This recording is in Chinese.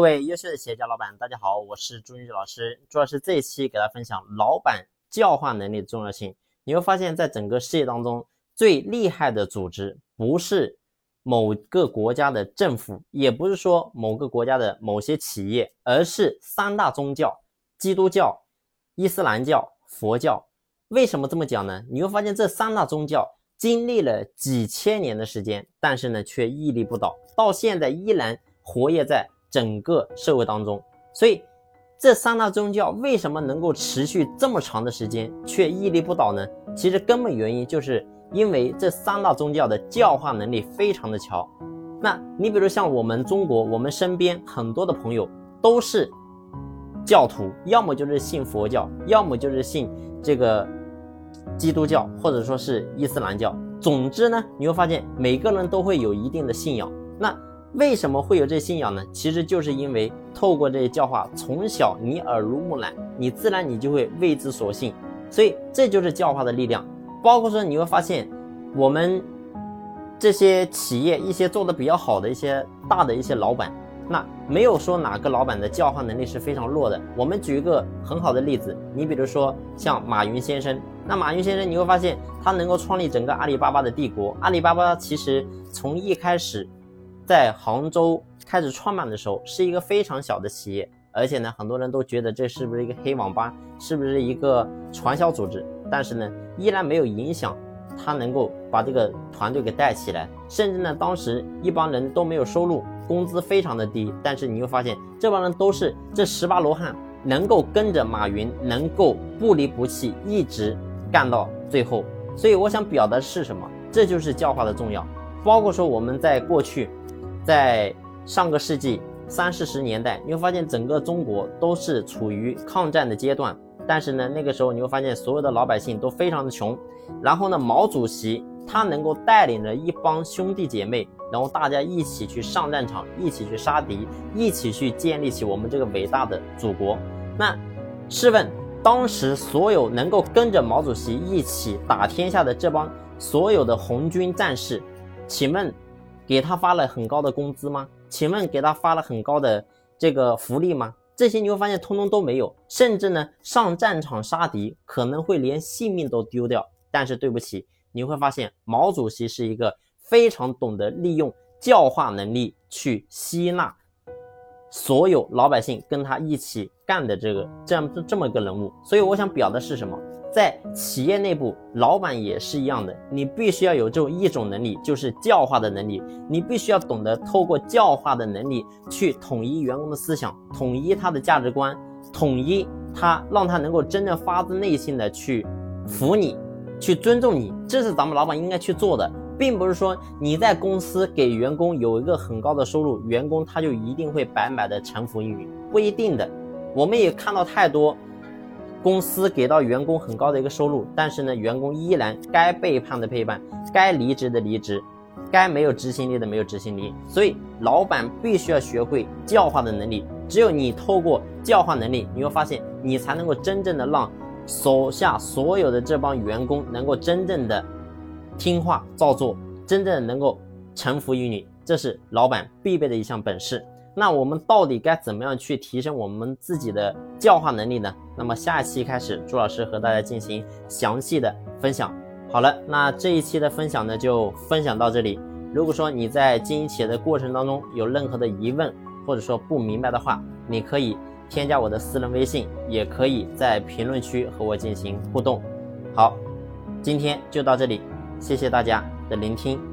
各位优秀的企业家老板，大家好，我是朱云老师。朱老师这一期给大家分享老板教化能力的重要性。你会发现在整个世界当中，最厉害的组织不是某个国家的政府，也不是说某个国家的某些企业，而是三大宗教：基督教、伊斯兰教、佛教。为什么这么讲呢？你会发现这三大宗教经历了几千年的时间，但是呢却屹立不倒，到现在依然活跃在。整个社会当中，所以这三大宗教为什么能够持续这么长的时间却屹立不倒呢？其实根本原因就是因为这三大宗教的教化能力非常的强。那你比如像我们中国，我们身边很多的朋友都是教徒，要么就是信佛教，要么就是信这个基督教，或者说是伊斯兰教。总之呢，你会发现每个人都会有一定的信仰。那为什么会有这信仰呢？其实就是因为透过这些教化，从小你耳濡目染，你自然你就会为之所信。所以这就是教化的力量。包括说你会发现，我们这些企业一些做的比较好的一些大的一些老板，那没有说哪个老板的教化能力是非常弱的。我们举一个很好的例子，你比如说像马云先生，那马云先生你会发现他能够创立整个阿里巴巴的帝国。阿里巴巴其实从一开始。在杭州开始创办的时候，是一个非常小的企业，而且呢，很多人都觉得这是不是一个黑网吧，是不是一个传销组织？但是呢，依然没有影响他能够把这个团队给带起来。甚至呢，当时一帮人都没有收入，工资非常的低。但是你会发现，这帮人都是这十八罗汉，能够跟着马云，能够不离不弃，一直干到最后。所以我想表达的是什么？这就是教化的重要。包括说我们在过去。在上个世纪三四十年代，你会发现整个中国都是处于抗战的阶段。但是呢，那个时候你会发现所有的老百姓都非常的穷。然后呢，毛主席他能够带领着一帮兄弟姐妹，然后大家一起去上战场，一起去杀敌，一起去建立起我们这个伟大的祖国。那试问，当时所有能够跟着毛主席一起打天下的这帮所有的红军战士，请问？给他发了很高的工资吗？请问给他发了很高的这个福利吗？这些你会发现通通都没有，甚至呢上战场杀敌可能会连性命都丢掉。但是对不起，你会发现毛主席是一个非常懂得利用教化能力去吸纳所有老百姓跟他一起干的这个这样这么一个人物。所以我想表的是什么？在企业内部，老板也是一样的，你必须要有这种一种能力，就是教化的能力。你必须要懂得透过教化的能力去统一员工的思想，统一他的价值观，统一他，让他能够真正发自内心的去服你，去尊重你。这是咱们老板应该去做的，并不是说你在公司给员工有一个很高的收入，员工他就一定会白白的臣服于你，不一定的。我们也看到太多。公司给到员工很高的一个收入，但是呢，员工依然该背叛的背叛，该离职的离职，该没有执行力的没有执行力。所以，老板必须要学会教化的能力。只有你透过教化能力，你会发现，你才能够真正的让手下所有的这帮员工能够真正的听话照做，真正能够臣服于你。这是老板必备的一项本事。那我们到底该怎么样去提升我们自己的教化能力呢？那么下一期开始，朱老师和大家进行详细的分享。好了，那这一期的分享呢，就分享到这里。如果说你在经营企业的过程当中有任何的疑问，或者说不明白的话，你可以添加我的私人微信，也可以在评论区和我进行互动。好，今天就到这里，谢谢大家的聆听。